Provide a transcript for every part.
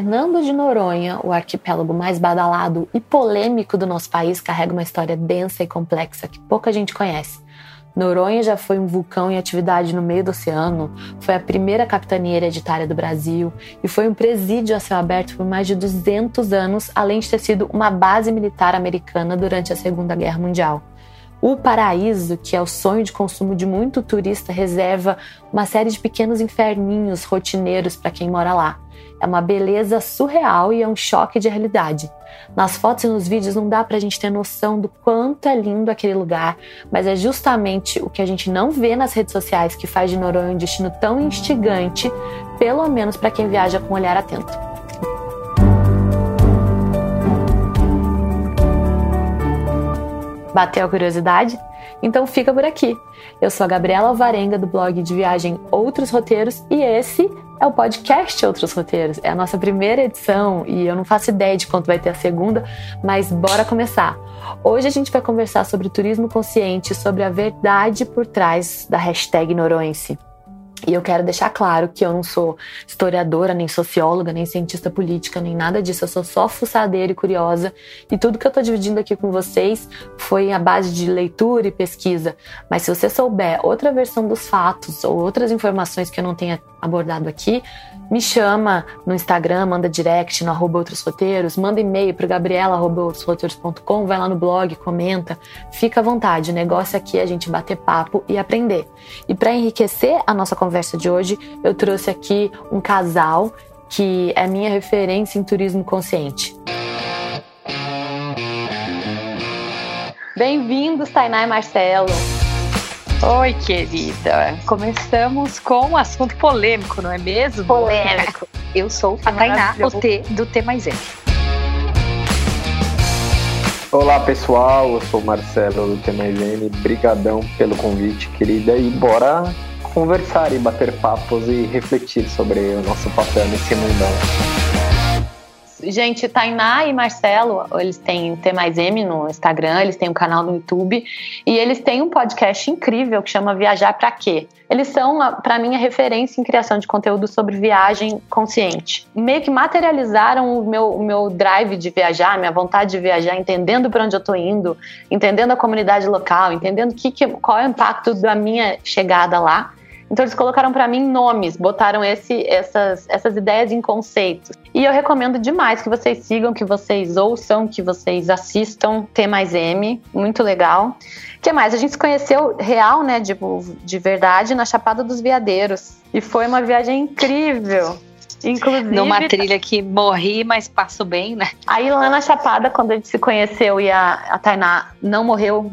Fernando de Noronha, o arquipélago mais badalado e polêmico do nosso país, carrega uma história densa e complexa que pouca gente conhece. Noronha já foi um vulcão em atividade no meio do oceano, foi a primeira capitania hereditária do Brasil e foi um presídio a céu aberto por mais de 200 anos, além de ter sido uma base militar americana durante a Segunda Guerra Mundial. O paraíso, que é o sonho de consumo de muito turista, reserva uma série de pequenos inferninhos rotineiros para quem mora lá. É uma beleza surreal e é um choque de realidade. Nas fotos e nos vídeos não dá pra gente ter noção do quanto é lindo aquele lugar, mas é justamente o que a gente não vê nas redes sociais que faz de Noronha um destino tão instigante, pelo menos para quem viaja com um olhar atento. Bateu a curiosidade? Então fica por aqui. Eu sou a Gabriela Alvarenga do blog de viagem Outros Roteiros e esse é o podcast Outros Roteiros. É a nossa primeira edição e eu não faço ideia de quanto vai ter a segunda, mas bora começar. Hoje a gente vai conversar sobre turismo consciente, sobre a verdade por trás da hashtag Noronhense. E eu quero deixar claro que eu não sou historiadora, nem socióloga, nem cientista política, nem nada disso. Eu sou só fuçadeira e curiosa. E tudo que eu tô dividindo aqui com vocês foi a base de leitura e pesquisa. Mas se você souber outra versão dos fatos ou outras informações que eu não tenha abordado aqui, me chama no Instagram, manda direct no arroba outros roteiros, manda e-mail para gabriela.outrosroteiros.com, vai lá no blog, comenta, fica à vontade. O negócio aqui é a gente bater papo e aprender. E para enriquecer a nossa conversa de hoje, eu trouxe aqui um casal que é minha referência em turismo consciente. Bem-vindos, Tainá e Marcelo. Oi, querida. Começamos com um assunto polêmico, não é mesmo? Polêmico. Eu sou a Tainá, o T do T mais M. Olá, pessoal. Eu sou o Marcelo do T mais M. Brigadão pelo convite, querida. E bora conversar e bater papos e refletir sobre o nosso papel nesse mundão. Gente, Tainá e Marcelo, eles têm T mais M no Instagram, eles têm um canal no YouTube e eles têm um podcast incrível que chama Viajar para Quê? Eles são, para mim, a referência em criação de conteúdo sobre viagem consciente. Meio que materializaram o meu, o meu drive de viajar, minha vontade de viajar, entendendo para onde eu estou indo, entendendo a comunidade local, entendendo que, que, qual é o impacto da minha chegada lá. Então eles colocaram para mim nomes, botaram esse, essas, essas ideias em conceitos. E eu recomendo demais que vocês sigam, que vocês ouçam, que vocês assistam T mais M, muito legal. O que mais? A gente se conheceu real, né, de, de verdade, na Chapada dos Veadeiros. E foi uma viagem incrível. Inclusive. Numa trilha que morri, mas passo bem, né? Aí lá na Chapada, quando a gente se conheceu e a, a Tainá não morreu,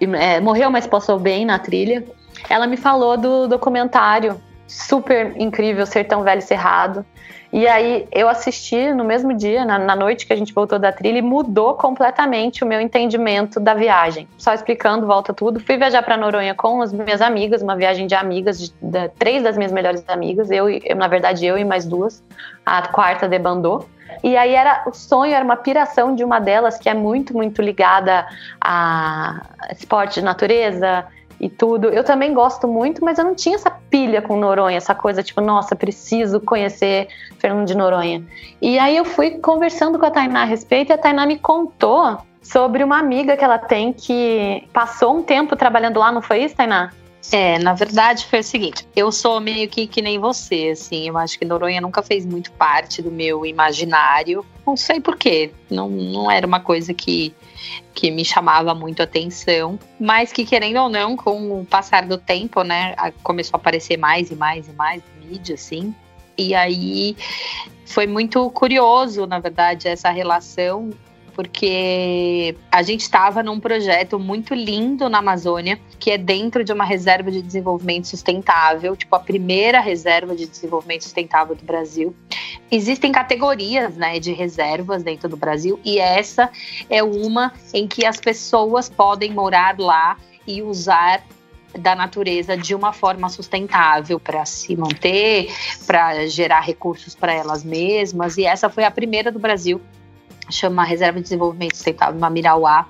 é, morreu, mas passou bem na trilha ela me falou do documentário super incrível Sertão Velho Cerrado. E aí eu assisti no mesmo dia, na, na, noite que a gente voltou da trilha, e mudou completamente o meu entendimento da viagem. Só explicando, volta tudo. Fui viajar para Noronha com as minhas amigas, uma viagem de amigas, de, de, três das minhas melhores amigas, eu, eu, na verdade eu e mais duas. A quarta debandou. E aí era o sonho, era uma piração de uma delas que é muito, muito ligada a esporte de natureza, e tudo. Eu também gosto muito, mas eu não tinha essa pilha com Noronha, essa coisa tipo, nossa, preciso conhecer Fernando de Noronha. E aí eu fui conversando com a Tainá a respeito e a Tainá me contou sobre uma amiga que ela tem que passou um tempo trabalhando lá, não foi isso, Tainá? É, na verdade foi o seguinte, eu sou meio que que nem você, assim, eu acho que Noronha nunca fez muito parte do meu imaginário, não sei porquê, não, não era uma coisa que que me chamava muito atenção, mas que querendo ou não, com o passar do tempo, né, começou a aparecer mais e mais e mais mídia, assim. E aí foi muito curioso, na verdade, essa relação porque a gente estava num projeto muito lindo na Amazônia, que é dentro de uma reserva de desenvolvimento sustentável, tipo a primeira reserva de desenvolvimento sustentável do Brasil. Existem categorias, né, de reservas dentro do Brasil e essa é uma em que as pessoas podem morar lá e usar da natureza de uma forma sustentável para se manter, para gerar recursos para elas mesmas. E essa foi a primeira do Brasil chama Reserva de Desenvolvimento Sustentável Mamirauá.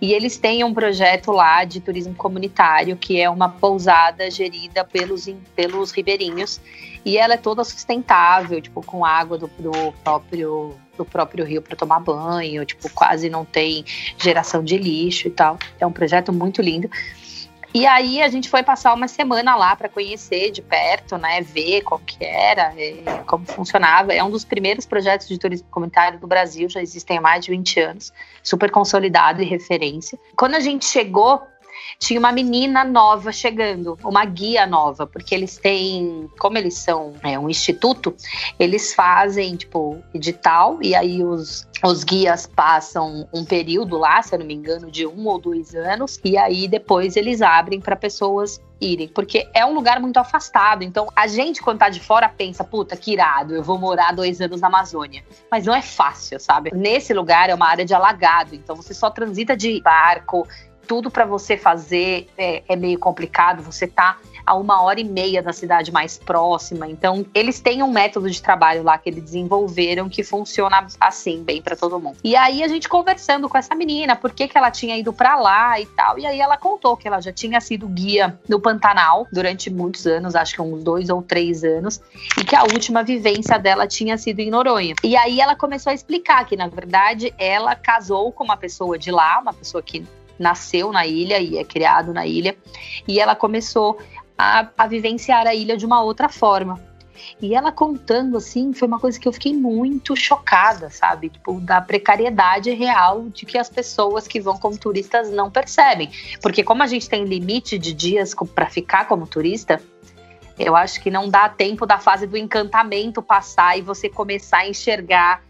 E eles têm um projeto lá de turismo comunitário, que é uma pousada gerida pelos, pelos ribeirinhos. E ela é toda sustentável, tipo, com água do, do próprio do próprio rio para tomar banho, tipo, quase não tem geração de lixo e tal. É um projeto muito lindo. E aí a gente foi passar uma semana lá para conhecer de perto, né, ver qual que era, é, como funcionava. É um dos primeiros projetos de turismo comunitário do Brasil, já existem há mais de 20 anos, super consolidado e referência. Quando a gente chegou tinha uma menina nova chegando, uma guia nova, porque eles têm, como eles são é, um instituto, eles fazem, tipo, edital, e aí os, os guias passam um período lá, se eu não me engano, de um ou dois anos, e aí depois eles abrem para pessoas irem, porque é um lugar muito afastado. Então, a gente, quando tá de fora, pensa, puta, que irado, eu vou morar dois anos na Amazônia. Mas não é fácil, sabe? Nesse lugar é uma área de alagado, então você só transita de barco, tudo para você fazer é, é, meio complicado, você tá a uma hora e meia da cidade mais próxima. Então, eles têm um método de trabalho lá que eles desenvolveram que funciona assim, bem para todo mundo. E aí a gente conversando com essa menina, por que, que ela tinha ido para lá e tal. E aí ela contou que ela já tinha sido guia no Pantanal durante muitos anos, acho que uns dois ou três anos, e que a última vivência dela tinha sido em Noronha. E aí ela começou a explicar que, na verdade, ela casou com uma pessoa de lá, uma pessoa que nasceu na ilha e é criado na ilha, e ela começou a, a vivenciar a ilha de uma outra forma. E ela contando assim, foi uma coisa que eu fiquei muito chocada, sabe? Tipo, da precariedade real de que as pessoas que vão como turistas não percebem. Porque como a gente tem limite de dias para ficar como turista, eu acho que não dá tempo da fase do encantamento passar e você começar a enxergar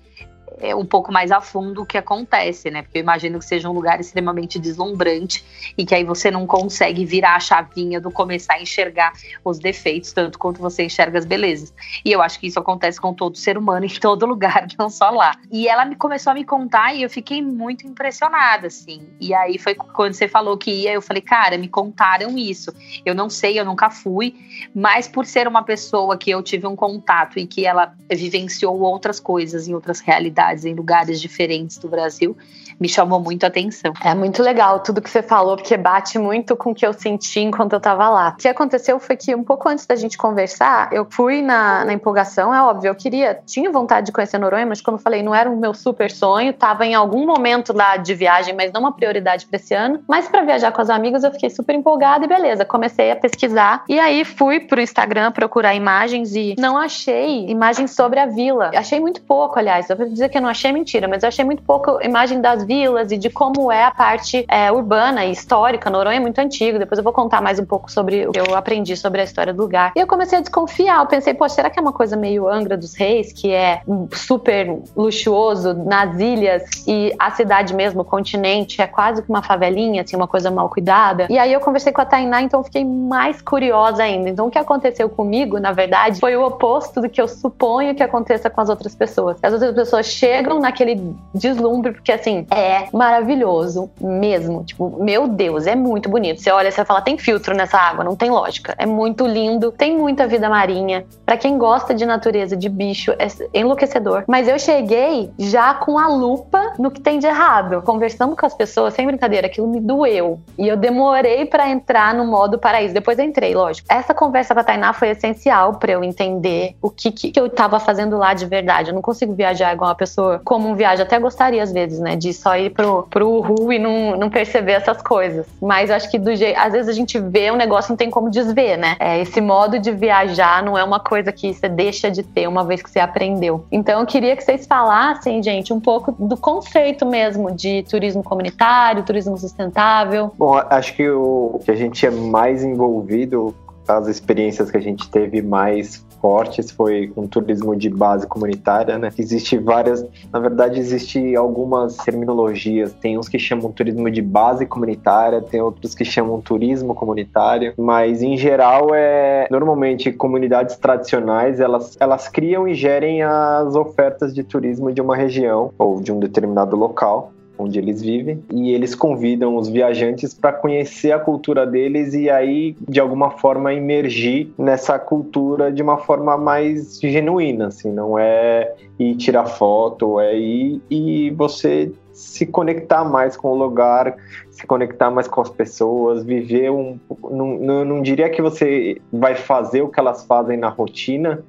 é, um pouco mais a fundo o que acontece, né? Porque eu imagino que seja um lugar extremamente deslumbrante e que aí você não consegue virar a chavinha do começar a enxergar os defeitos tanto quanto você enxerga as belezas. E eu acho que isso acontece com todo ser humano em todo lugar, não só lá. E ela me começou a me contar e eu fiquei muito impressionada, assim. E aí foi quando você falou que ia, eu falei, cara, me contaram isso. Eu não sei, eu nunca fui, mas por ser uma pessoa que eu tive um contato e que ela vivenciou outras coisas em outras realidades cidades, em lugares diferentes do Brasil, me chamou muito a atenção. É muito legal tudo que você falou, porque bate muito com o que eu senti enquanto eu tava lá. O que aconteceu foi que um pouco antes da gente conversar, eu fui na, na empolgação, é óbvio, eu queria, tinha vontade de conhecer Noronha, mas como eu falei, não era o meu super sonho, tava em algum momento lá de viagem, mas não uma prioridade para esse ano. Mas para viajar com as amigas, eu fiquei super empolgada e beleza, comecei a pesquisar e aí fui pro Instagram procurar imagens e não achei imagens sobre a vila. Achei muito pouco, aliás, eu vou dizer que eu não achei mentira, mas eu achei muito pouco imagem das vilas e de como é a parte é, urbana e histórica. Noronha é muito antigo. Depois eu vou contar mais um pouco sobre o que eu aprendi sobre a história do lugar. E eu comecei a desconfiar. Eu pensei, pô, será que é uma coisa meio Angra dos Reis, que é super luxuoso nas ilhas e a cidade mesmo, o continente, é quase que uma favelinha, assim, uma coisa mal cuidada. E aí eu conversei com a Tainá, então fiquei mais curiosa ainda. Então o que aconteceu comigo, na verdade, foi o oposto do que eu suponho que aconteça com as outras pessoas. As outras pessoas chegam naquele deslumbre, porque assim, é maravilhoso mesmo. Tipo, meu Deus, é muito bonito. Você olha, você fala, tem filtro nessa água, não tem lógica. É muito lindo, tem muita vida marinha. Para quem gosta de natureza, de bicho, é enlouquecedor. Mas eu cheguei já com a lupa no que tem de errado. Conversando com as pessoas, sem brincadeira, aquilo me doeu. E eu demorei para entrar no modo paraíso. Depois entrei, lógico. Essa conversa com a Tainá foi essencial para eu entender o que, que eu tava fazendo lá de verdade. Eu não consigo viajar igual uma pessoa comum viaja. Até gostaria, às vezes, né, de só ir pro, pro Uhu e não, não perceber essas coisas. Mas acho que do jeito. Às vezes a gente vê um negócio não tem como desver, né? É, esse modo de viajar não é uma coisa que você deixa de ter uma vez que você aprendeu. Então eu queria que vocês falassem, gente, um pouco do conceito mesmo de turismo comunitário, turismo sustentável. Bom, acho que o que a gente é mais envolvido as experiências que a gente teve mais fortes foi com turismo de base comunitária, né? Existe várias, na verdade, existe algumas terminologias. Tem uns que chamam turismo de base comunitária, tem outros que chamam turismo comunitário, mas em geral é normalmente comunidades tradicionais, elas elas criam e gerem as ofertas de turismo de uma região ou de um determinado local onde eles vivem, e eles convidam os viajantes para conhecer a cultura deles e aí, de alguma forma, emergir nessa cultura de uma forma mais genuína, assim, não é ir tirar foto, é ir e você se conectar mais com o lugar, se conectar mais com as pessoas, viver um. Não, não, não, diria que você vai fazer o que elas fazem na rotina,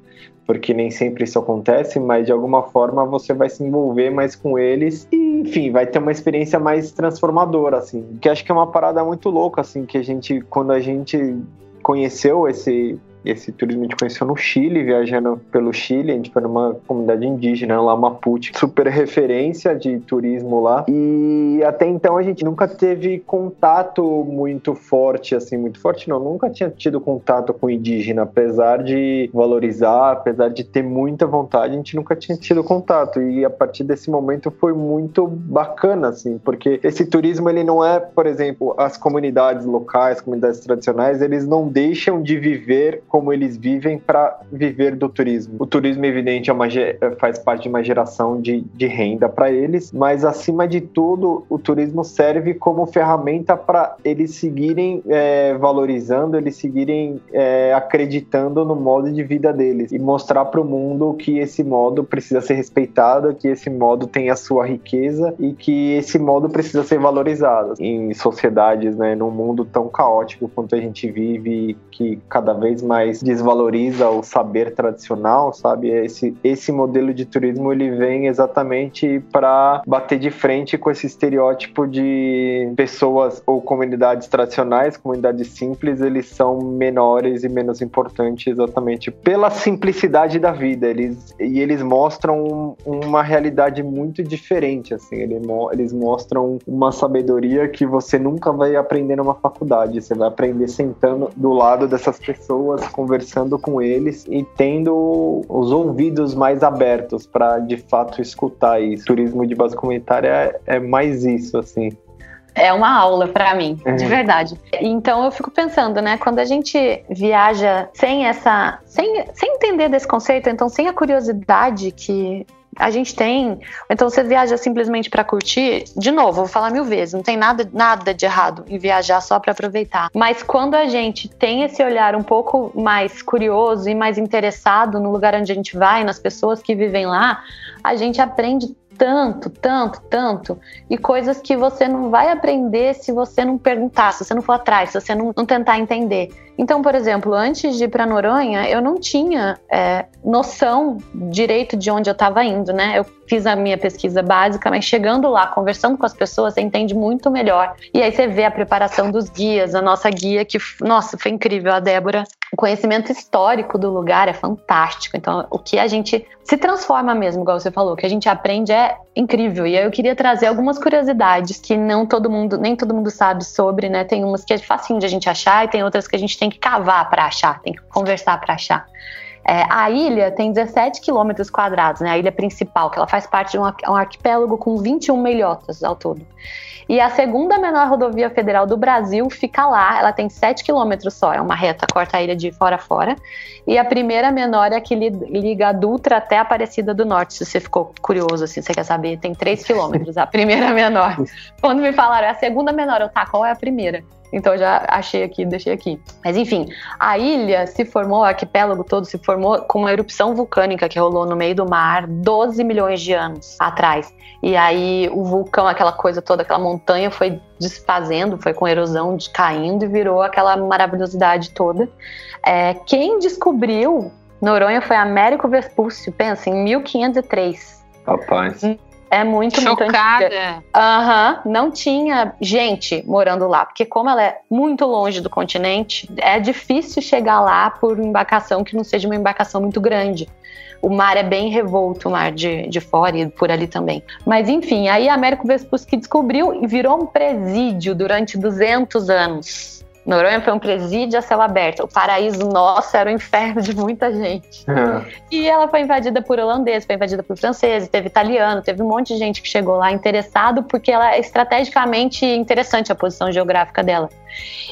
porque nem sempre isso acontece, mas de alguma forma você vai se envolver mais com eles e, enfim, vai ter uma experiência mais transformadora, assim. Que acho que é uma parada muito louca, assim, que a gente, quando a gente conheceu esse esse turismo a gente conheceu no Chile, viajando pelo Chile, a gente foi numa comunidade indígena lá, Mapuche, super referência de turismo lá. E até então a gente nunca teve contato muito forte, assim, muito forte não, nunca tinha tido contato com indígena, apesar de valorizar, apesar de ter muita vontade, a gente nunca tinha tido contato. E a partir desse momento foi muito bacana, assim, porque esse turismo ele não é, por exemplo, as comunidades locais, comunidades tradicionais, eles não deixam de viver como eles vivem para viver do turismo. O turismo, evidente, é uma, faz parte de uma geração de, de renda para eles, mas acima de tudo, o turismo serve como ferramenta para eles seguirem é, valorizando, eles seguirem é, acreditando no modo de vida deles e mostrar para o mundo que esse modo precisa ser respeitado, que esse modo tem a sua riqueza e que esse modo precisa ser valorizado em sociedades, né, num mundo tão caótico quanto a gente vive, que cada vez mais mais desvaloriza o saber tradicional, sabe? Esse, esse modelo de turismo ele vem exatamente para bater de frente com esse estereótipo de pessoas ou comunidades tradicionais, comunidades simples, eles são menores e menos importantes exatamente pela simplicidade da vida. Eles, e eles mostram uma realidade muito diferente, assim. Eles mostram uma sabedoria que você nunca vai aprender numa faculdade. Você vai aprender sentando do lado dessas pessoas, conversando com eles e tendo os ouvidos mais abertos para de fato escutar isso. Turismo de base comunitária é, é mais isso, assim é uma aula para mim, de uhum. verdade. Então eu fico pensando, né, quando a gente viaja sem essa, sem, sem entender desse conceito, então sem a curiosidade que a gente tem. Então você viaja simplesmente para curtir. De novo, vou falar mil vezes, não tem nada, nada de errado em viajar só para aproveitar. Mas quando a gente tem esse olhar um pouco mais curioso e mais interessado no lugar onde a gente vai, nas pessoas que vivem lá, a gente aprende tanto, tanto, tanto, e coisas que você não vai aprender se você não perguntar, se você não for atrás, se você não, não tentar entender. Então, por exemplo, antes de ir para Noronha, eu não tinha é, noção direito de onde eu estava indo, né? Eu fiz a minha pesquisa básica, mas chegando lá, conversando com as pessoas, você entende muito melhor. E aí você vê a preparação dos guias, a nossa guia, que, nossa, foi incrível, a Débora. O conhecimento histórico do lugar é fantástico. Então, o que a gente se transforma mesmo, igual você falou, o que a gente aprende é incrível. E aí eu queria trazer algumas curiosidades que não todo mundo, nem todo mundo sabe sobre, né? Tem umas que é facinho de a gente achar e tem outras que a gente tem que cavar para achar, tem que conversar para achar. É, a ilha tem 17 quilômetros quadrados, né? A ilha principal, que ela faz parte de um, um arquipélago com 21 ilhotas ao todo. E a segunda menor rodovia federal do Brasil fica lá, ela tem 7 quilômetros só, é uma reta, corta a ilha de fora a fora. E a primeira menor é a que liga a Dutra até a Aparecida do Norte, se você ficou curioso, assim, você quer saber, tem 3 quilômetros, a primeira menor. Quando me falaram, é a segunda menor, eu, tá, qual é a primeira? Então já achei aqui, deixei aqui. Mas enfim, a ilha se formou, o arquipélago todo se formou com uma erupção vulcânica que rolou no meio do mar 12 milhões de anos atrás. E aí o vulcão, aquela coisa toda, aquela montanha foi desfazendo, foi com erosão caindo e virou aquela maravilhosidade toda. É, quem descobriu Noronha foi Américo Vespúcio, pensa, em 1503. Rapaz. É muito, Chocada. muito Aham, uhum, não tinha gente morando lá, porque como ela é muito longe do continente, é difícil chegar lá por embarcação que não seja uma embarcação muito grande. O mar é bem revolto, o mar de, de fora e por ali também. Mas enfim, aí Américo Vespucci descobriu e virou um presídio durante 200 anos Noronha foi um presídio a céu aberto. O paraíso nosso era o inferno de muita gente. É. E ela foi invadida por holandeses, foi invadida por franceses, teve italiano, teve um monte de gente que chegou lá interessado porque ela é estrategicamente interessante a posição geográfica dela.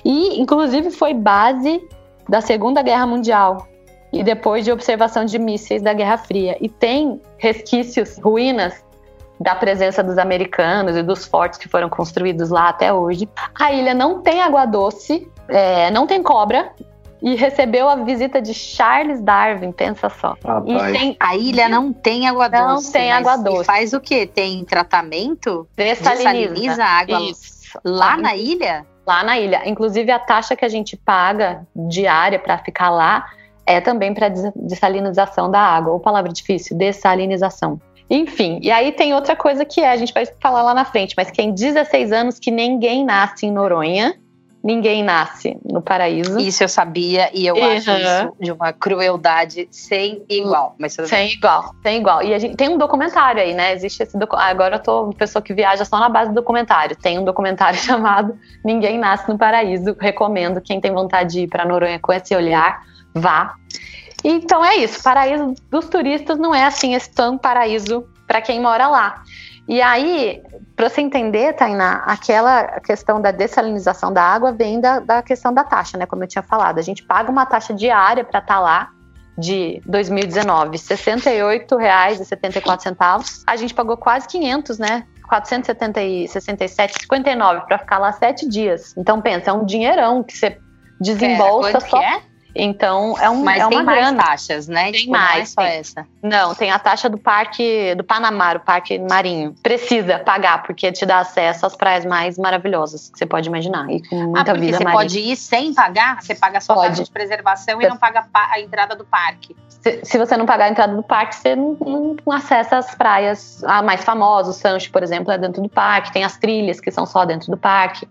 E, inclusive, foi base da Segunda Guerra Mundial e depois de observação de mísseis da Guerra Fria. E tem resquícios, ruínas da presença dos americanos e dos fortes que foram construídos lá até hoje. A ilha não tem água doce, é, não tem cobra. E recebeu a visita de Charles Darwin, pensa só. Tem... A ilha não tem água doce. Não tem água doce. faz o quê? Tem tratamento? Dessaliniza, Dessaliniza a água Isso. lá na ilha? Lá na ilha. Inclusive, a taxa que a gente paga diária para ficar lá é também para dessalinização da água, ou palavra difícil, dessalinização. Enfim, e aí tem outra coisa que é, a gente vai falar lá na frente, mas tem 16 anos que ninguém nasce em Noronha, ninguém nasce no paraíso. Isso eu sabia e eu uhum. acho isso de uma crueldade sem igual. Mas sem igual, sem igual. E a gente tem um documentário aí, né? Existe esse documentário. Agora eu tô uma pessoa que viaja só na base do documentário. Tem um documentário chamado Ninguém Nasce no Paraíso. Recomendo quem tem vontade de ir para Noronha com esse olhar, vá. Então é isso. Paraíso dos turistas não é assim esse tão paraíso para quem mora lá. E aí, para você entender, Tainá, aquela questão da dessalinização da água vem da, da questão da taxa, né? Como eu tinha falado. A gente paga uma taxa diária para estar tá lá de 2019, R$ 68,74. A gente pagou quase 500, né? 467,59 para ficar lá sete dias. Então pensa, é um dinheirão que você desembolsa é, só. Que é? Então é, um, Mas é tem grana. mais taxas, né? Tem tipo, mais. Não é só tem. essa. Não, tem a taxa do parque do Panamá, o parque marinho. Precisa pagar, porque te dá acesso às praias mais maravilhosas que você pode imaginar. E com muita ah, vida você marinha. pode ir sem pagar? Você paga só a taxa de preservação você... e não paga a entrada do parque. Se, se, você não pagar a entrada do parque, você não, não, não acessa as praias a mais famosas. O Sancho, por exemplo, é dentro do parque. Tem as trilhas que são só dentro do parque.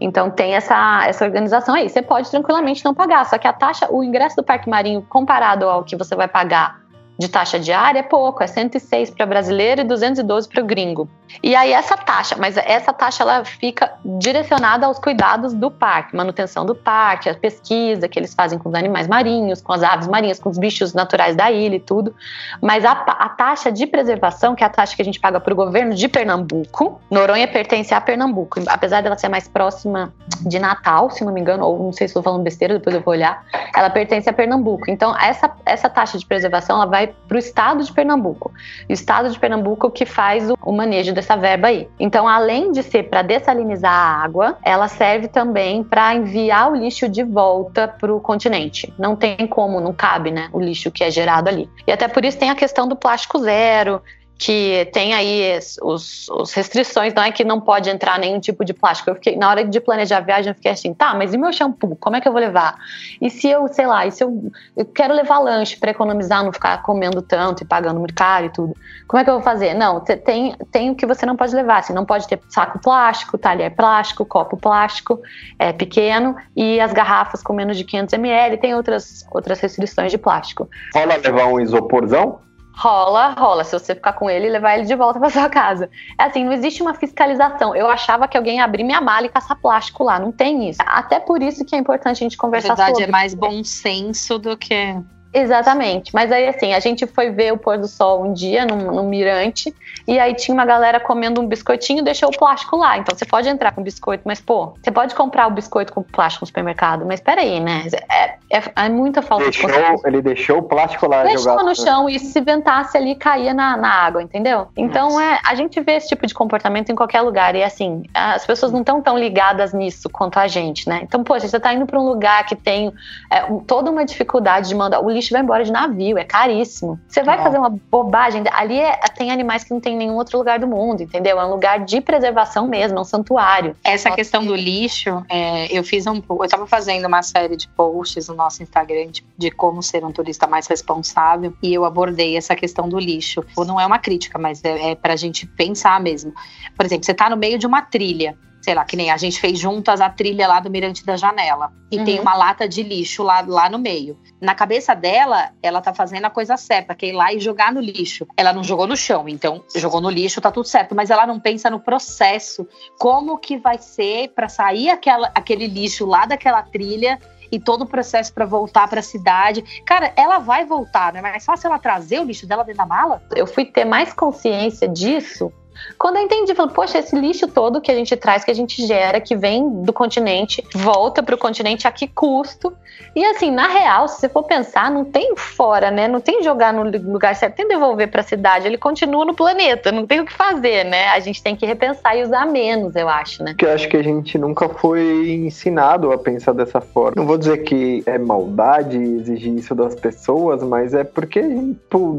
Então tem essa, essa organização aí. Você pode tranquilamente não pagar, só que a taxa, o ingresso do Parque Marinho comparado ao que você vai pagar de taxa diária é pouco, é 106 para brasileiro e 212 para o gringo. E aí essa taxa, mas essa taxa ela fica direcionada aos cuidados do parque, manutenção do parque, a pesquisa que eles fazem com os animais marinhos, com as aves marinhas, com os bichos naturais da ilha e tudo. Mas a, a taxa de preservação, que é a taxa que a gente paga para o governo de Pernambuco, Noronha pertence a Pernambuco, apesar dela ser mais próxima de Natal, se não me engano, ou não sei se estou falando besteira, depois eu vou olhar, ela pertence a Pernambuco. Então essa, essa taxa de preservação ela vai para o estado de Pernambuco. O estado de Pernambuco que faz o, o manejo dessa verba aí. Então, além de ser para dessalinizar a água, ela serve também para enviar o lixo de volta para o continente. Não tem como, não cabe, né, o lixo que é gerado ali. E até por isso tem a questão do plástico zero, que tem aí os, os, restrições, não é que não pode entrar nenhum tipo de plástico. Eu fiquei, na hora de planejar a viagem, eu fiquei assim, tá, mas e meu shampoo? Como é que eu vou levar? E se eu, sei lá, e se eu, eu quero levar lanche para economizar, não ficar comendo tanto e pagando muito caro e tudo? Como é que eu vou fazer? Não, tem, tem o que você não pode levar, assim, não pode ter saco plástico, talher plástico, copo plástico é, pequeno e as garrafas com menos de 500 ml, tem outras, outras restrições de plástico. Rola levar um isoporzão? Rola, rola. Se você ficar com ele e levar ele de volta para sua casa. É assim, não existe uma fiscalização. Eu achava que alguém ia abrir minha mala e caçar plástico lá. Não tem isso. Até por isso que é importante a gente conversar sobre. Na verdade, sobre. é mais bom senso do que Exatamente. Mas aí, assim, a gente foi ver o pôr do sol um dia no, no mirante e aí tinha uma galera comendo um biscoitinho e deixou o plástico lá. Então você pode entrar com biscoito, mas, pô, você pode comprar o biscoito com plástico no supermercado, mas peraí, né? É, é, é muita falta deixou, de Ele deixou o plástico lá Deixou jogado. no chão e se ventasse ali, caía na, na água, entendeu? Então, é, a gente vê esse tipo de comportamento em qualquer lugar. E, assim, as pessoas não estão tão ligadas nisso quanto a gente, né? Então, poxa, você tá indo para um lugar que tem é, toda uma dificuldade de mandar. O lixo vai embora de navio, é caríssimo. Você vai fazer uma bobagem. Ali é, tem animais que não tem em nenhum outro lugar do mundo, entendeu? É um lugar de preservação mesmo, é um santuário. Essa questão do lixo, é, eu fiz um. Eu estava fazendo uma série de posts no nosso Instagram de, de como ser um turista mais responsável e eu abordei essa questão do lixo. Não é uma crítica, mas é, é para a gente pensar mesmo. Por exemplo, você está no meio de uma trilha sei lá, que nem a gente fez juntas a trilha lá do Mirante da Janela. E uhum. tem uma lata de lixo lá, lá no meio. Na cabeça dela, ela tá fazendo a coisa certa, que é ir lá e jogar no lixo. Ela não jogou no chão, então jogou no lixo, tá tudo certo. Mas ela não pensa no processo. Como que vai ser para sair aquela, aquele lixo lá daquela trilha e todo o processo para voltar para a cidade. Cara, ela vai voltar, não é mais fácil ela trazer o lixo dela dentro da mala? Eu fui ter mais consciência disso quando eu entendi, falei, poxa, esse lixo todo que a gente traz, que a gente gera, que vem do continente, volta para o continente a que custo? E assim, na real, se você for pensar, não tem fora, né? Não tem jogar no lugar certo, tem devolver para a cidade, ele continua no planeta, não tem o que fazer, né? A gente tem que repensar e usar menos, eu acho, né? Porque eu acho que a gente nunca foi ensinado a pensar dessa forma. Não vou dizer que é maldade exigir isso das pessoas, mas é porque,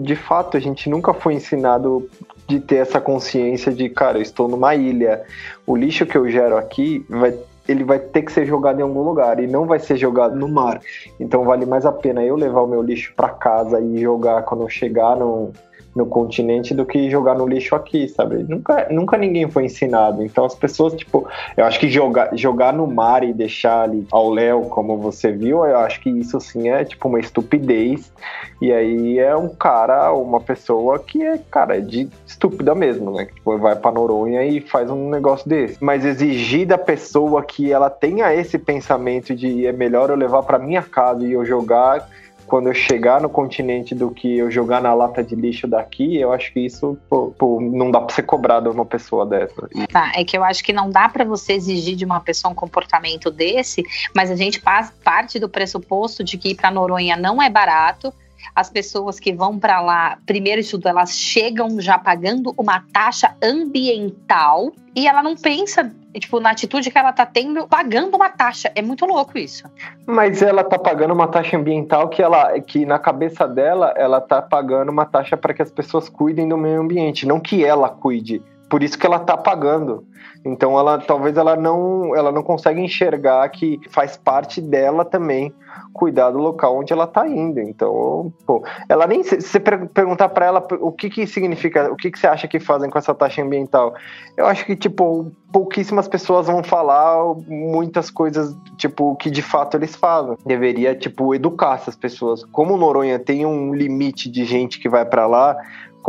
de fato, a gente nunca foi ensinado de ter essa consciência de, cara, eu estou numa ilha, o lixo que eu gero aqui vai ele vai ter que ser jogado em algum lugar e não vai ser jogado no mar. Então vale mais a pena eu levar o meu lixo para casa e jogar quando eu chegar no, no continente do que jogar no lixo aqui, sabe? Nunca, nunca ninguém foi ensinado. Então as pessoas, tipo, eu acho que jogar, jogar no mar e deixar ali ao léu, como você viu, eu acho que isso sim é tipo uma estupidez. E aí é um cara, uma pessoa que é, cara, de estúpida mesmo, né? Tipo, vai pra Noronha e faz um negócio desse. Mas exigir da pessoa que ela tenha esse pensamento de é melhor eu levar para minha casa e eu jogar quando eu chegar no continente do que eu jogar na lata de lixo daqui, eu acho que isso pô, pô, não dá para ser cobrado uma pessoa dessa. Tá, é que eu acho que não dá para você exigir de uma pessoa um comportamento desse, mas a gente parte do pressuposto de que ir para Noronha não é barato as pessoas que vão para lá, primeiro de tudo, elas chegam já pagando uma taxa ambiental e ela não pensa, tipo, na atitude que ela tá tendo, pagando uma taxa. É muito louco isso. Mas ela tá pagando uma taxa ambiental que ela, que na cabeça dela, ela tá pagando uma taxa para que as pessoas cuidem do meio ambiente, não que ela cuide. Por isso que ela tá pagando. Então ela talvez ela não, ela não consegue enxergar que faz parte dela também cuidar do local onde ela está indo. Então, pô, ela nem se você perguntar para ela o que que significa, o que que você acha que fazem com essa taxa ambiental, eu acho que tipo pouquíssimas pessoas vão falar muitas coisas tipo que de fato eles fazem. Deveria tipo educar essas pessoas. Como Noronha tem um limite de gente que vai para lá,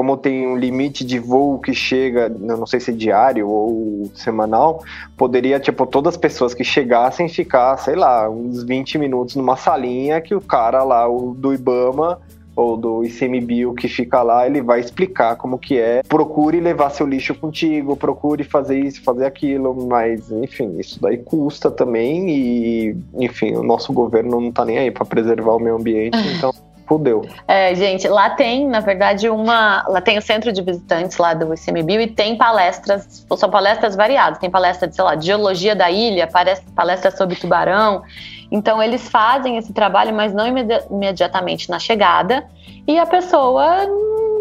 como tem um limite de voo que chega, não sei se é diário ou semanal, poderia, tipo, todas as pessoas que chegassem ficar, sei lá, uns 20 minutos numa salinha que o cara lá, o do Ibama ou do ICMBio que fica lá, ele vai explicar como que é. Procure levar seu lixo contigo, procure fazer isso, fazer aquilo, mas enfim, isso daí custa também e, enfim, o nosso governo não tá nem aí para preservar o meio ambiente, então fudeu. É, gente, lá tem, na verdade, uma. Lá tem o centro de visitantes lá do ICMBio e tem palestras, são palestras variadas. Tem palestra de, sei lá, de geologia da ilha, palestra sobre tubarão. Então, eles fazem esse trabalho, mas não imediatamente na chegada. E a pessoa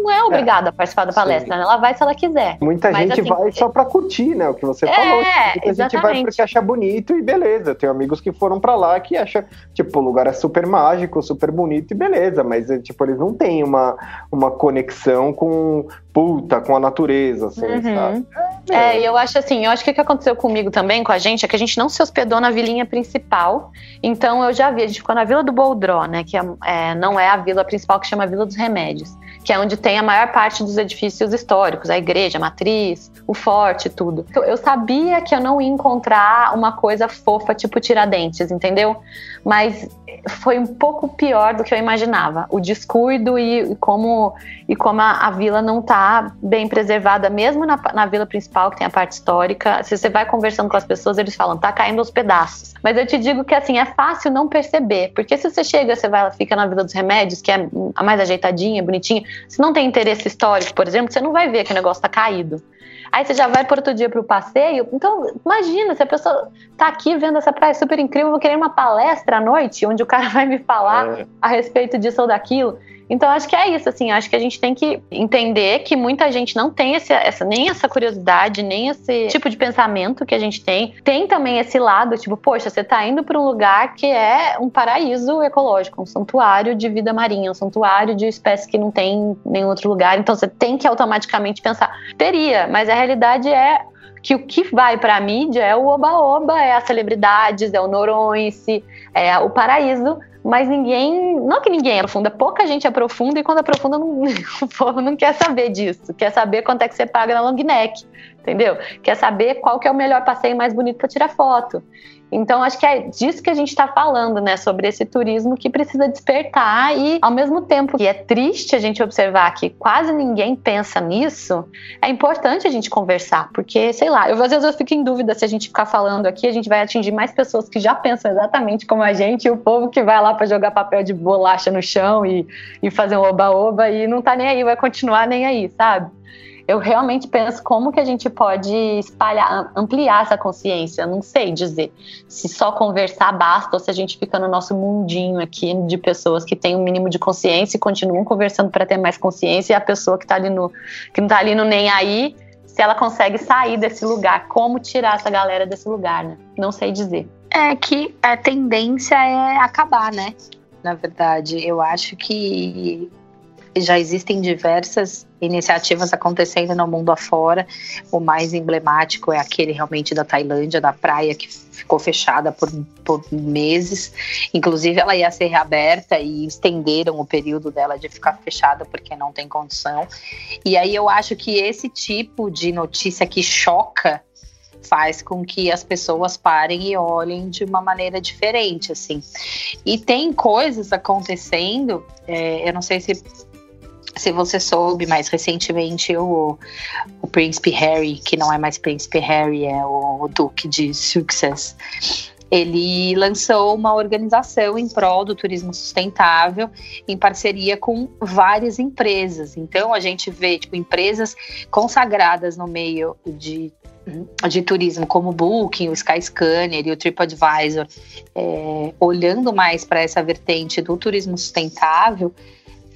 não é obrigada é, a participar da palestra, né? Ela vai se ela quiser. Muita Mas, gente assim, vai só pra curtir, né? O que você é, falou. Muita exatamente. gente vai porque acha bonito e beleza. Eu tenho amigos que foram pra lá que acham, tipo, o lugar é super mágico, super bonito e beleza. Mas, é, tipo, eles não têm uma, uma conexão com, puta, com a natureza, assim, uhum. sabe? É, é, eu acho assim, eu acho que o que aconteceu comigo também, com a gente, é que a gente não se hospedou na vilinha principal. Então eu já vi, a gente ficou na Vila do Boldró, né? Que é, é, não é a vila principal que chama Vila dos Remédios que é onde tem a maior parte dos edifícios históricos, a igreja, a matriz, o forte, tudo. Então, eu sabia que eu não ia encontrar uma coisa fofa tipo Tiradentes, entendeu? Mas foi um pouco pior do que eu imaginava. O descuido e, e como, e como a, a vila não está bem preservada, mesmo na, na vila principal, que tem a parte histórica. Se você vai conversando com as pessoas, eles falam, tá caindo aos pedaços. Mas eu te digo que assim, é fácil não perceber, porque se você chega, você vai, fica na Vila dos Remédios, que é a mais ajeitadinha, bonitinha, se não tem interesse histórico, por exemplo, você não vai ver que o negócio tá caído. Aí você já vai para outro dia para o passeio. Então, imagina, se a pessoa tá aqui vendo essa praia super incrível, vou querer uma palestra à noite, onde o cara vai me falar é. a respeito disso ou daquilo. Então, acho que é isso, assim, acho que a gente tem que entender que muita gente não tem esse, essa, nem essa curiosidade, nem esse tipo de pensamento que a gente tem. Tem também esse lado, tipo, poxa, você está indo para um lugar que é um paraíso ecológico, um santuário de vida marinha, um santuário de espécies que não tem em nenhum outro lugar. Então, você tem que automaticamente pensar, teria, mas a realidade é que o que vai para a mídia é o oba-oba, é as celebridades, é o Noronha, é o paraíso, mas ninguém, não que ninguém aprofunda, pouca gente aprofunda e quando aprofunda não, o povo não quer saber disso, quer saber quanto é que você paga na long neck, entendeu? Quer saber qual que é o melhor passeio mais bonito para tirar foto. Então, acho que é disso que a gente está falando, né? Sobre esse turismo que precisa despertar e, ao mesmo tempo que é triste a gente observar que quase ninguém pensa nisso, é importante a gente conversar, porque, sei lá, eu às vezes eu fico em dúvida se a gente ficar falando aqui, a gente vai atingir mais pessoas que já pensam exatamente como a gente e o povo que vai lá para jogar papel de bolacha no chão e, e fazer um oba-oba e não tá nem aí, vai continuar nem aí, sabe? Eu realmente penso como que a gente pode espalhar, ampliar essa consciência. Não sei dizer se só conversar basta ou se a gente fica no nosso mundinho aqui de pessoas que têm um mínimo de consciência e continuam conversando para ter mais consciência e a pessoa que tá ali no que não está ali no nem aí se ela consegue sair desse lugar, como tirar essa galera desse lugar, né? Não sei dizer. É que a tendência é acabar, né? Na verdade, eu acho que já existem diversas iniciativas acontecendo no mundo afora. O mais emblemático é aquele realmente da Tailândia, da praia, que ficou fechada por, por meses. Inclusive, ela ia ser reaberta e estenderam o período dela de ficar fechada porque não tem condição. E aí eu acho que esse tipo de notícia que choca faz com que as pessoas parem e olhem de uma maneira diferente, assim. E tem coisas acontecendo, é, eu não sei se se você soube, mais recentemente o, o Príncipe Harry, que não é mais Príncipe Harry, é o, o Duque de Success, ele lançou uma organização em prol do turismo sustentável em parceria com várias empresas. Então a gente vê tipo, empresas consagradas no meio de, de turismo, como o Booking, o Skyscanner e o TripAdvisor, é, olhando mais para essa vertente do turismo sustentável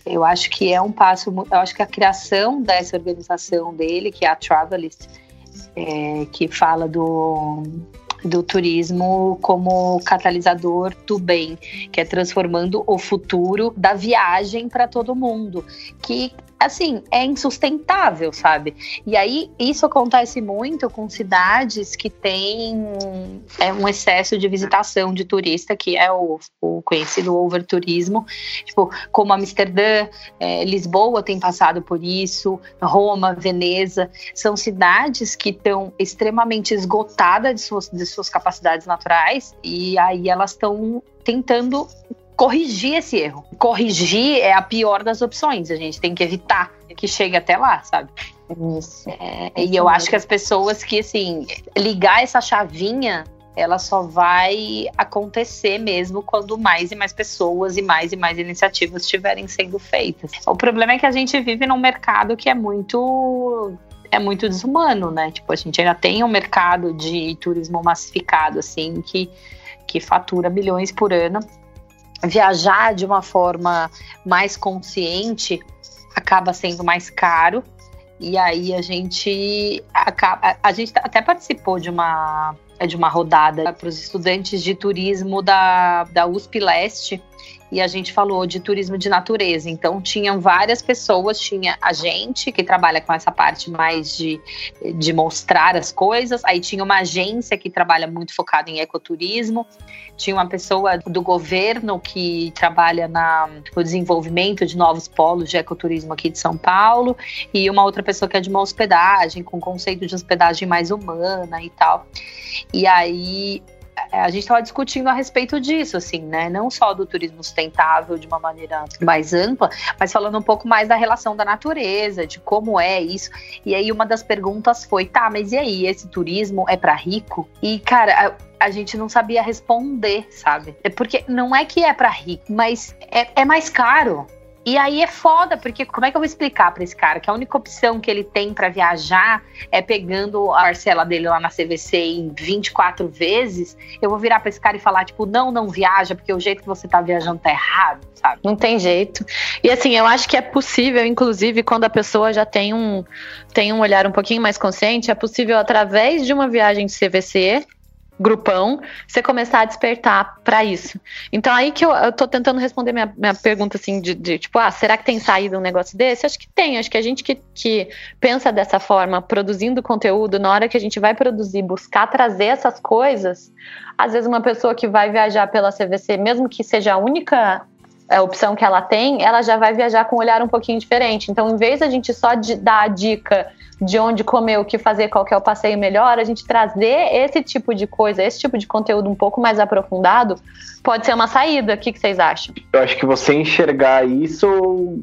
eu acho que é um passo, eu acho que a criação dessa organização dele, que é a Travelist, é, que fala do, do turismo como catalisador do bem, que é transformando o futuro da viagem para todo mundo, que assim, é insustentável, sabe? E aí isso acontece muito com cidades que têm é, um excesso de visitação de turista, que é o, o conhecido overturismo, tipo, como Amsterdã, é, Lisboa tem passado por isso, Roma, Veneza, são cidades que estão extremamente esgotadas de suas, de suas capacidades naturais e aí elas estão tentando corrigir esse erro. Corrigir é a pior das opções. A gente tem que evitar que chegue até lá, sabe? Isso. É, e eu acho que as pessoas que, assim, ligar essa chavinha, ela só vai acontecer mesmo quando mais e mais pessoas e mais e mais iniciativas estiverem sendo feitas. O problema é que a gente vive num mercado que é muito é muito desumano, né? Tipo, a gente ainda tem um mercado de turismo massificado, assim, que, que fatura bilhões por ano viajar de uma forma mais consciente acaba sendo mais caro. E aí a gente acaba, a gente até participou de uma de uma rodada para os estudantes de turismo da, da USP Leste e a gente falou de turismo de natureza. Então, tinham várias pessoas, tinha a gente que trabalha com essa parte mais de, de mostrar as coisas, aí tinha uma agência que trabalha muito focada em ecoturismo, tinha uma pessoa do governo que trabalha na, no desenvolvimento de novos polos de ecoturismo aqui de São Paulo, e uma outra pessoa que é de uma hospedagem, com conceito de hospedagem mais humana e tal. E aí a gente estava discutindo a respeito disso, assim, né? Não só do turismo sustentável de uma maneira mais ampla, mas falando um pouco mais da relação da natureza, de como é isso. E aí uma das perguntas foi, tá, mas e aí, esse turismo é para rico? E, cara, a, a gente não sabia responder, sabe? É porque não é que é para rico, mas é, é mais caro. E aí é foda, porque como é que eu vou explicar para esse cara que a única opção que ele tem para viajar é pegando a parcela dele lá na CVC em 24 vezes? Eu vou virar para esse cara e falar, tipo, não, não viaja, porque o jeito que você tá viajando tá errado, sabe? Não tem jeito. E assim, eu acho que é possível, inclusive, quando a pessoa já tem um, tem um olhar um pouquinho mais consciente, é possível através de uma viagem de CVC grupão, você começar a despertar para isso. Então aí que eu, eu tô tentando responder minha, minha pergunta assim de, de, tipo, ah, será que tem saído um negócio desse? Acho que tem, acho que a gente que, que pensa dessa forma, produzindo conteúdo, na hora que a gente vai produzir, buscar trazer essas coisas, às vezes uma pessoa que vai viajar pela CVC, mesmo que seja a única a opção que ela tem, ela já vai viajar com um olhar um pouquinho diferente. Então, em vez da gente só dar a dica de onde comer, o que fazer, qual que é o passeio melhor, a gente trazer esse tipo de coisa, esse tipo de conteúdo um pouco mais aprofundado, pode ser uma saída. O que, que vocês acham? Eu acho que você enxergar isso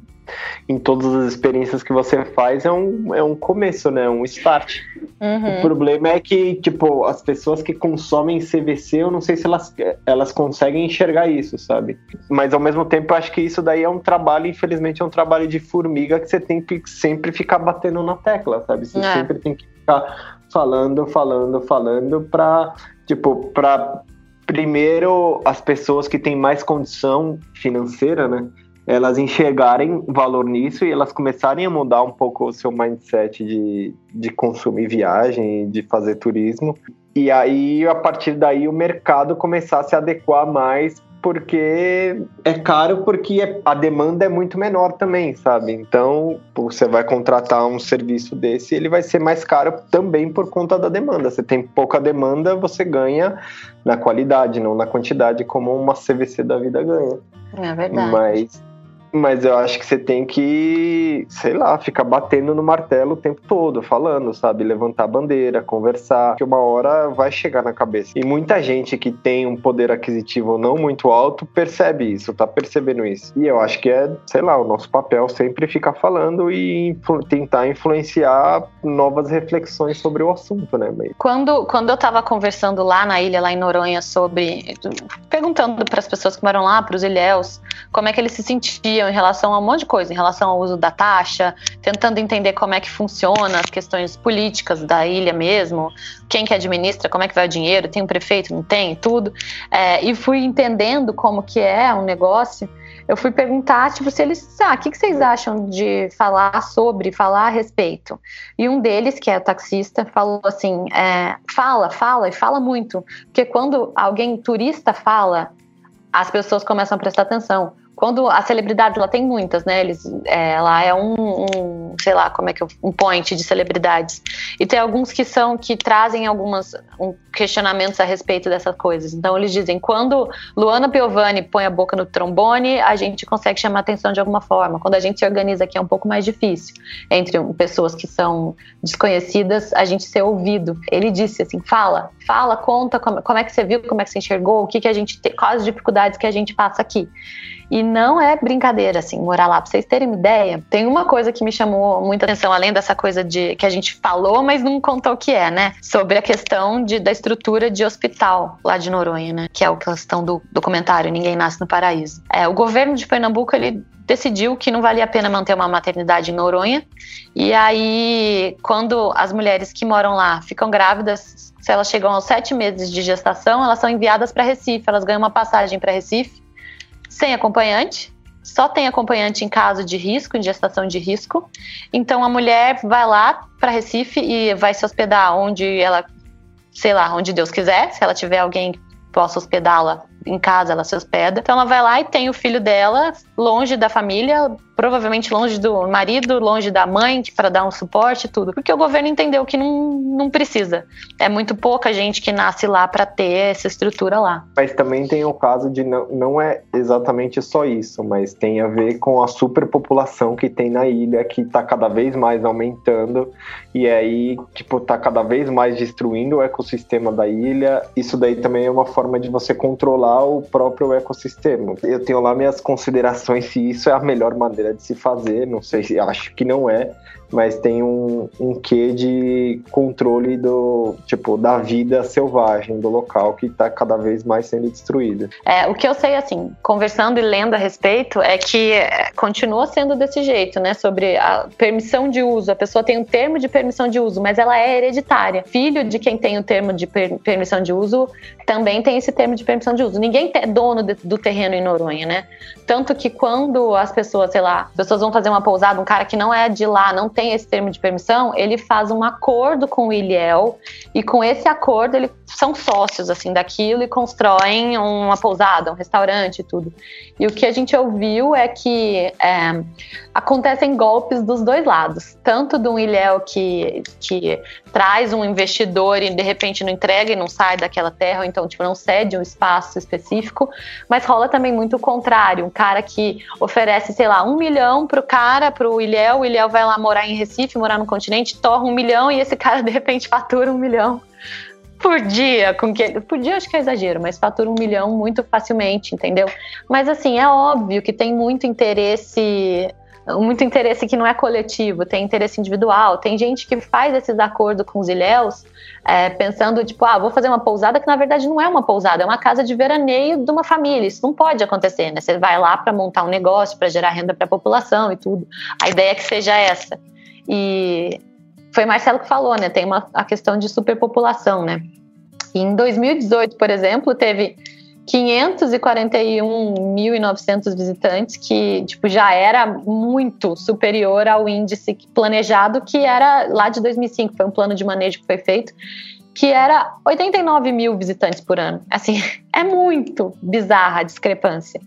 em todas as experiências que você faz é um, é um começo, né? Um start. Uhum. O problema é que, tipo, as pessoas que consomem CVC, eu não sei se elas, elas conseguem enxergar isso, sabe? Mas ao mesmo tempo, eu acho que isso daí é um trabalho, infelizmente, é um trabalho de formiga que você tem que sempre ficar batendo na tecla, sabe? Você é. sempre tem que ficar falando, falando, falando pra, tipo, pra primeiro as pessoas que têm mais condição financeira, né? Elas enxergarem valor nisso e elas começarem a mudar um pouco o seu mindset de, de consumir viagem, de fazer turismo. E aí, a partir daí, o mercado começar a se adequar mais porque é caro porque a demanda é muito menor também, sabe? Então, você vai contratar um serviço desse, ele vai ser mais caro também por conta da demanda. Você tem pouca demanda, você ganha na qualidade, não na quantidade, como uma CVC da vida ganha. É verdade. Mas mas eu acho que você tem que, sei lá, ficar batendo no martelo o tempo todo, falando, sabe? Levantar a bandeira, conversar, que uma hora vai chegar na cabeça. E muita gente que tem um poder aquisitivo não muito alto percebe isso, tá percebendo isso. E eu acho que é, sei lá, o nosso papel sempre ficar falando e influ tentar influenciar novas reflexões sobre o assunto, né? Quando, quando eu tava conversando lá na ilha, lá em Noronha, sobre. perguntando para as pessoas que moram lá, para os ilhéus, como é que eles se sentiam em relação a um monte de coisa, em relação ao uso da taxa, tentando entender como é que funciona as questões políticas da ilha mesmo, quem que administra, como é que vai o dinheiro, tem um prefeito, não tem, tudo. É, e fui entendendo como que é um negócio. Eu fui perguntar, tipo, se eles, ah, o que, que vocês acham de falar sobre, falar a respeito? E um deles, que é taxista, falou assim, é, fala, fala e fala muito, porque quando alguém turista fala, as pessoas começam a prestar atenção quando a celebridade ela tem muitas, né? Eles, é, ela é um, um, sei lá, como é que eu, um point de celebridades. E tem alguns que são que trazem algumas um, questionamentos a respeito dessas coisas. Então eles dizem quando Luana Piovani põe a boca no trombone, a gente consegue chamar atenção de alguma forma. Quando a gente se organiza aqui é um pouco mais difícil. Entre pessoas que são desconhecidas, a gente ser ouvido. Ele disse assim: fala, fala, conta como, como é que você viu, como é que você enxergou, o que que a gente quais as dificuldades que a gente passa aqui. E não é brincadeira, assim, morar lá. Pra vocês terem uma ideia, tem uma coisa que me chamou muita atenção, além dessa coisa de que a gente falou, mas não contou o que é, né? Sobre a questão de, da estrutura de hospital lá de Noronha, né? Que é a questão do documentário Ninguém Nasce no Paraíso. É, o governo de Pernambuco, ele decidiu que não valia a pena manter uma maternidade em Noronha. E aí, quando as mulheres que moram lá ficam grávidas, se elas chegam aos sete meses de gestação, elas são enviadas para Recife. Elas ganham uma passagem para Recife sem acompanhante, só tem acompanhante em caso de risco, em gestação de risco. Então a mulher vai lá para Recife e vai se hospedar onde ela, sei lá, onde Deus quiser. Se ela tiver alguém que possa hospedá-la em casa, ela se hospeda. Então ela vai lá e tem o filho dela longe da família, provavelmente longe do marido, longe da mãe, para dar um suporte e tudo. Porque o governo entendeu que não, não precisa. É muito pouca gente que nasce lá para ter essa estrutura lá. Mas também tem o caso de não, não é exatamente só isso, mas tem a ver com a superpopulação que tem na ilha, que está cada vez mais aumentando, e aí, tipo, tá cada vez mais destruindo o ecossistema da ilha. Isso daí também é uma forma de você controlar o próprio ecossistema. Eu tenho lá minhas considerações se isso é a melhor maneira de se fazer, não sei se acho que não é, mas tem um, um quê de controle do tipo da vida selvagem do local que está cada vez mais sendo destruída. É, o que eu sei assim, conversando e lendo a respeito, é que é, continua sendo desse jeito, né? Sobre a permissão de uso. A pessoa tem um termo de permissão de uso, mas ela é hereditária. Filho de quem tem o termo de per permissão de uso também tem esse termo de permissão de uso. Ninguém é dono de, do terreno em Noronha, né? Tanto que quando as pessoas, sei lá, as pessoas vão fazer uma pousada, um cara que não é de lá, não tem tem esse termo de permissão, ele faz um acordo com o Iliel e com esse acordo eles são sócios assim daquilo e constroem uma pousada, um restaurante e tudo. E o que a gente ouviu é que é, acontecem golpes dos dois lados, tanto do Iliel que, que traz um investidor e de repente não entrega e não sai daquela terra, ou então tipo, não cede um espaço específico, mas rola também muito o contrário, um cara que oferece, sei lá, um milhão pro cara, pro Iliel, o Iliel vai lá morar em Recife, morar no continente, torra um milhão e esse cara de repente fatura um milhão por dia, com que por dia acho que é exagero, mas fatura um milhão muito facilmente, entendeu? Mas assim, é óbvio que tem muito interesse muito interesse que não é coletivo, tem interesse individual. Tem gente que faz esses acordos com os ilhéus é, pensando, tipo, ah, vou fazer uma pousada que na verdade não é uma pousada, é uma casa de veraneio de uma família. Isso não pode acontecer, né? Você vai lá para montar um negócio, para gerar renda para a população e tudo. A ideia é que seja essa. E foi Marcelo que falou, né? Tem uma, a questão de superpopulação, né? E em 2018, por exemplo, teve 541.900 visitantes, que tipo, já era muito superior ao índice planejado, que era lá de 2005, foi um plano de manejo que foi feito, que era 89 mil visitantes por ano. Assim, é muito bizarra a discrepância.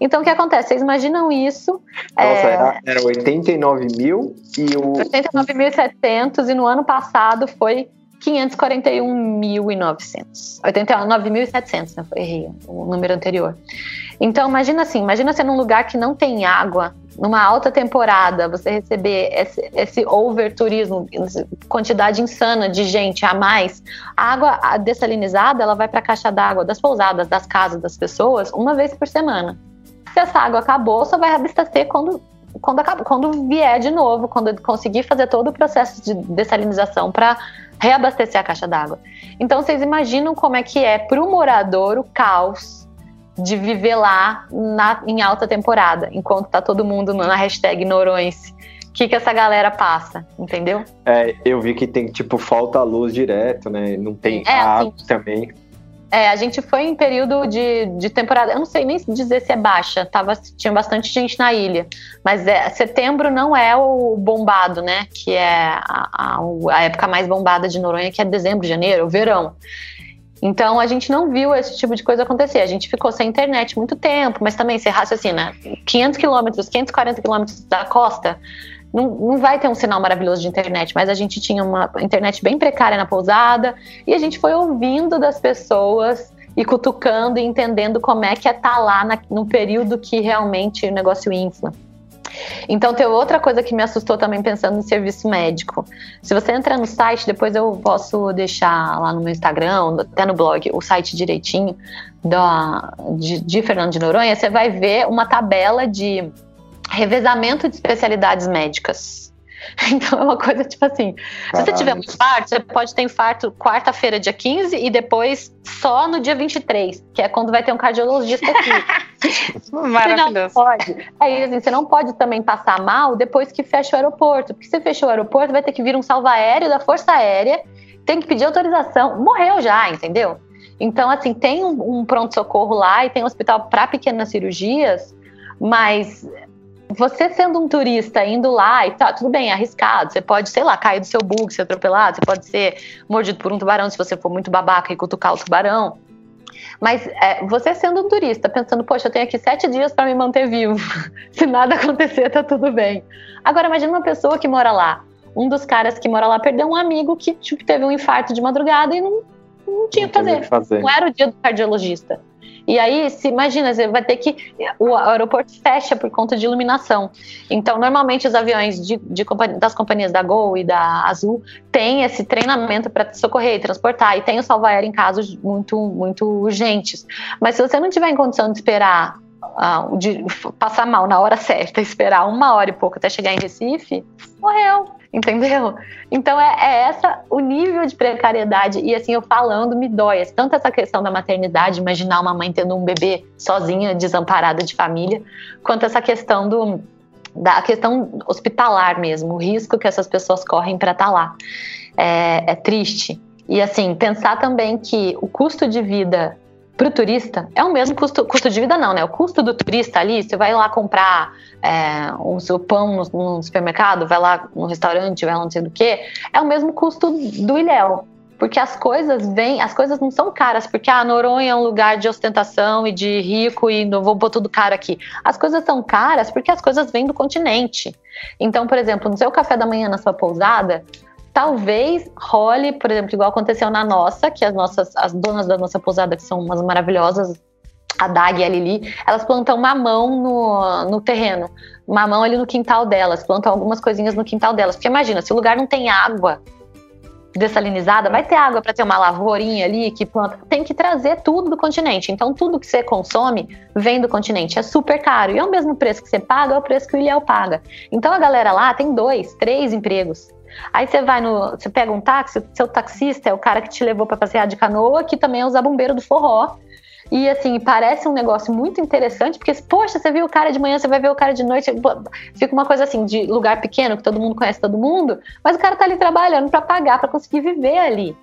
Então, o que acontece? Vocês imaginam isso? Nossa, é... era, era 89 mil e o. 89.700 e no ano passado foi 541.900. 89.700, né? Errei o número anterior. Então, imagina assim, imagina ser num lugar que não tem água, numa alta temporada, você receber esse, esse over-turismo, quantidade insana de gente a mais. A água dessalinizada, ela vai para a caixa d'água das pousadas, das casas das pessoas, uma vez por semana. Se essa água acabou, só vai abastecer quando quando, quando vier de novo, quando conseguir fazer todo o processo de dessalinização para reabastecer a caixa d'água. Então vocês imaginam como é que é para o morador o caos de viver lá na, em alta temporada, enquanto tá todo mundo na hashtag Noronha. O que, que essa galera passa, entendeu? É, eu vi que tem, tipo, falta luz direto, né? Não tem é, água assim, também. É, a gente foi em período de, de temporada, eu não sei nem dizer se é baixa, tava, tinha bastante gente na ilha, mas é, setembro não é o bombado, né? Que é a, a, a época mais bombada de Noronha, que é dezembro, janeiro, o verão. Então a gente não viu esse tipo de coisa acontecer. A gente ficou sem internet muito tempo, mas também se raciocina 500 quilômetros, 540 quilômetros da costa, não, não vai ter um sinal maravilhoso de internet, mas a gente tinha uma internet bem precária na pousada e a gente foi ouvindo das pessoas e cutucando e entendendo como é que é estar tá lá na, no período que realmente o negócio infla. Então, tem outra coisa que me assustou também pensando no serviço médico. Se você entrar no site, depois eu posso deixar lá no meu Instagram, até no blog, o site direitinho da, de, de Fernando de Noronha, você vai ver uma tabela de revezamento de especialidades médicas. Então é uma coisa tipo assim: Caralho. se você tiver um infarto, você pode ter infarto quarta-feira, dia 15, e depois só no dia 23, que é quando vai ter um cardiologista aqui. Maravilhoso. Você não pode. Aí, assim, você não pode também passar mal depois que fecha o aeroporto. Porque se fechou o aeroporto, vai ter que vir um salva-aéreo da Força Aérea, tem que pedir autorização. Morreu já, entendeu? Então, assim, tem um, um pronto-socorro lá e tem um hospital para pequenas cirurgias, mas você sendo um turista indo lá e tá, tudo bem, é arriscado. Você pode, sei lá, cair do seu bug, ser atropelado, você pode ser mordido por um tubarão se você for muito babaca e cutucar o tubarão. Mas é, você sendo um turista, pensando, poxa, eu tenho aqui sete dias para me manter vivo. se nada acontecer, tá tudo bem. Agora, imagine uma pessoa que mora lá. Um dos caras que mora lá perdeu um amigo que tipo, teve um infarto de madrugada e não, não tinha o que fazer. fazer. Não era o dia do cardiologista. E aí, se imagina, você vai ter que. O aeroporto fecha por conta de iluminação. Então, normalmente, os aviões de, de das companhias da Gol e da Azul têm esse treinamento para socorrer e transportar, e tem o salvar em casos muito, muito urgentes. Mas se você não tiver em condição de esperar Uh, de passar mal na hora certa, esperar uma hora e pouco até chegar em Recife, morreu entendeu? Então é, é, essa o nível de precariedade e assim eu falando me dói, tanto essa questão da maternidade, imaginar uma mãe tendo um bebê sozinha, desamparada de família, quanto essa questão do da questão hospitalar mesmo, o risco que essas pessoas correm para estar tá lá. É, é triste. E assim, pensar também que o custo de vida para o turista é o mesmo custo, custo de vida não, né? O custo do turista ali, você vai lá comprar é, o seu pão no, no, supermercado, vai lá no restaurante, vai lá não sei do que, é o mesmo custo do ilhéu. Porque as coisas vêm, as coisas não são caras, porque a ah, Noronha é um lugar de ostentação e de rico e não vou pôr tudo caro aqui. As coisas são caras porque as coisas vêm do continente. Então, por exemplo, no seu café da manhã na sua pousada, talvez role, por exemplo, igual aconteceu na nossa, que as nossas, as donas da nossa pousada, que são umas maravilhosas, a Dag e a Lili, elas plantam mamão no, no terreno, mamão ali no quintal delas, plantam algumas coisinhas no quintal delas. Porque imagina, se o lugar não tem água dessalinizada, vai ter água para ter uma lavourinha ali que planta. Tem que trazer tudo do continente. Então, tudo que você consome vem do continente. É super caro. E é o mesmo preço que você paga, é o preço que o Ilhéu paga. Então, a galera lá tem dois, três empregos. Aí você vai no. Você pega um táxi, seu taxista é o cara que te levou para passear de canoa, que também é o zabumbeiro do forró. E assim, parece um negócio muito interessante, porque, poxa, você viu o cara de manhã, você vai ver o cara de noite. Fica uma coisa assim, de lugar pequeno, que todo mundo conhece todo mundo, mas o cara tá ali trabalhando para pagar, para conseguir viver ali.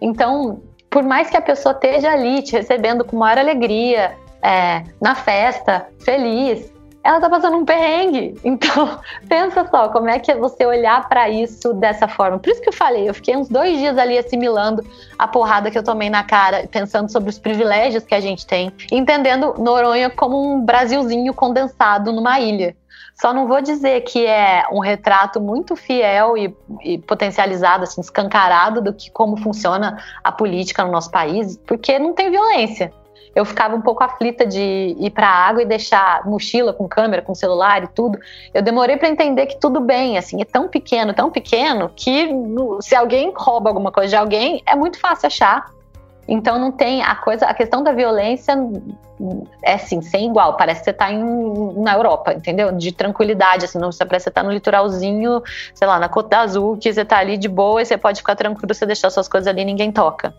Então, por mais que a pessoa esteja ali te recebendo com maior alegria, é, na festa, feliz, ela tá passando um perrengue. Então, pensa só, como é que é você olhar para isso dessa forma. Por isso que eu falei, eu fiquei uns dois dias ali assimilando a porrada que eu tomei na cara, pensando sobre os privilégios que a gente tem, entendendo Noronha como um Brasilzinho condensado numa ilha. Só não vou dizer que é um retrato muito fiel e, e, potencializado, assim, escancarado do que como funciona a política no nosso país, porque não tem violência. Eu ficava um pouco aflita de ir para a água e deixar mochila com câmera, com celular e tudo. Eu demorei para entender que tudo bem, assim, é tão pequeno, tão pequeno que se alguém rouba alguma coisa de alguém, é muito fácil achar. Então não tem a coisa, a questão da violência é assim, sem igual. Parece que você está na Europa, entendeu? De tranquilidade, assim, não parece que você está no litoralzinho, sei lá, na Côte d'Azur, que você está ali de boa e você pode ficar tranquilo, você deixar suas coisas ali ninguém toca.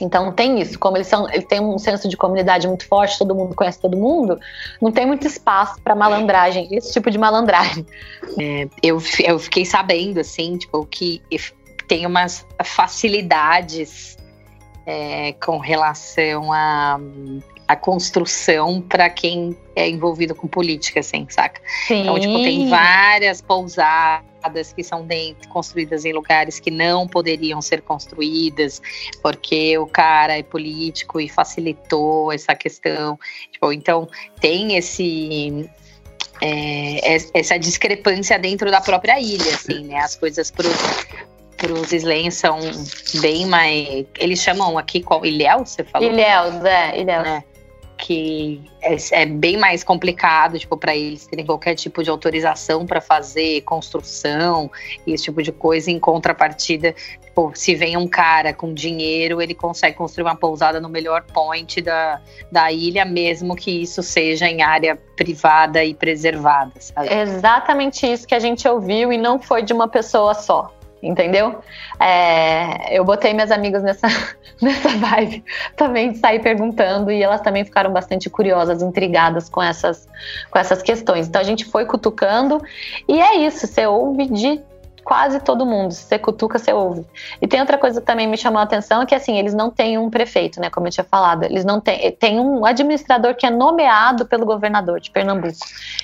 Então tem isso, como eles são, ele tem um senso de comunidade muito forte, todo mundo conhece todo mundo, não tem muito espaço para malandragem, esse tipo de malandragem. É, eu, eu fiquei sabendo assim, tipo, que tem umas facilidades é, com relação a, a construção para quem é envolvido com política, assim, saca? Sim. Então, tipo, tem várias pousadas que são dentro, construídas em lugares que não poderiam ser construídas, porque o cara é político e facilitou essa questão. Tipo, então, tem esse é, essa discrepância dentro da própria ilha, assim, né? As coisas pro, para os islenhos são bem mais. Eles chamam aqui qual? Ilhéus, você falou? Ilhéus, é, Ilhéus. É, que é, é, bem mais complicado, tipo, para eles terem qualquer tipo de autorização para fazer construção e esse tipo de coisa. Em contrapartida, tipo, se vem um cara com dinheiro, ele consegue construir uma pousada no melhor point da, da ilha, mesmo que isso seja em área privada e preservada. Sabe? Exatamente isso que a gente ouviu e não foi de uma pessoa só entendeu? É, eu botei minhas amigas nessa, nessa vibe também de sair perguntando e elas também ficaram bastante curiosas, intrigadas com essas, com essas questões. Então a gente foi cutucando e é isso, você ouve de quase todo mundo. Se você cutuca, você ouve. E tem outra coisa que também me chamou a atenção, que assim, eles não têm um prefeito, né? Como eu tinha falado. Eles não têm. Tem um administrador que é nomeado pelo governador de Pernambuco.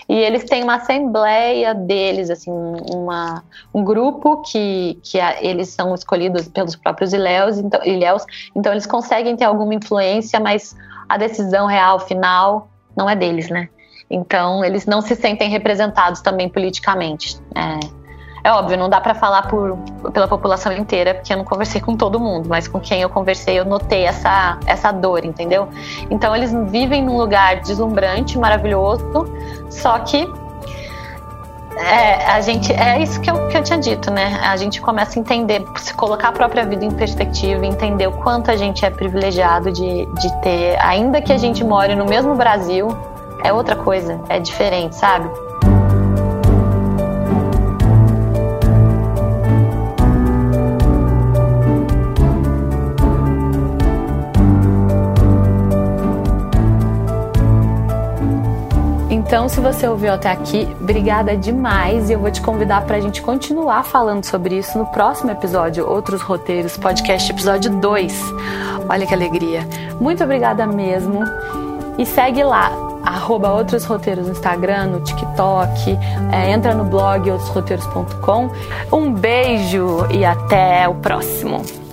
E eles têm uma assembleia deles, assim, uma, um grupo que, que a, eles são escolhidos pelos próprios ilhéus, então, ilhéus, então eles conseguem ter alguma influência, mas a decisão real, final, não é deles, né? Então, eles não se sentem representados também politicamente. É, é óbvio, não dá para falar por, pela população inteira, porque eu não conversei com todo mundo, mas com quem eu conversei eu notei essa, essa dor, entendeu? Então eles vivem num lugar deslumbrante, maravilhoso, só que é, a gente, é isso que eu, que eu tinha dito, né? A gente começa a entender, se colocar a própria vida em perspectiva, entender o quanto a gente é privilegiado de, de ter, ainda que a gente more no mesmo Brasil, é outra coisa, é diferente, sabe? Então, se você ouviu até aqui, obrigada demais e eu vou te convidar para a gente continuar falando sobre isso no próximo episódio, Outros Roteiros, podcast episódio 2. Olha que alegria. Muito obrigada mesmo. E segue lá, arroba Outros Roteiros no Instagram, no TikTok, é, entra no blog outrosroteiros.com. Um beijo e até o próximo.